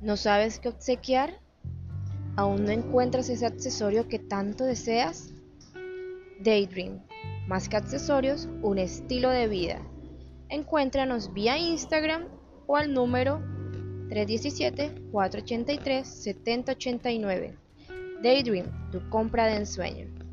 ¿No sabes qué obsequiar? ¿Aún no encuentras ese accesorio que tanto deseas? Daydream, más que accesorios, un estilo de vida. Encuéntranos vía Instagram o al número 317-483-7089. Daydream, tu compra de ensueño.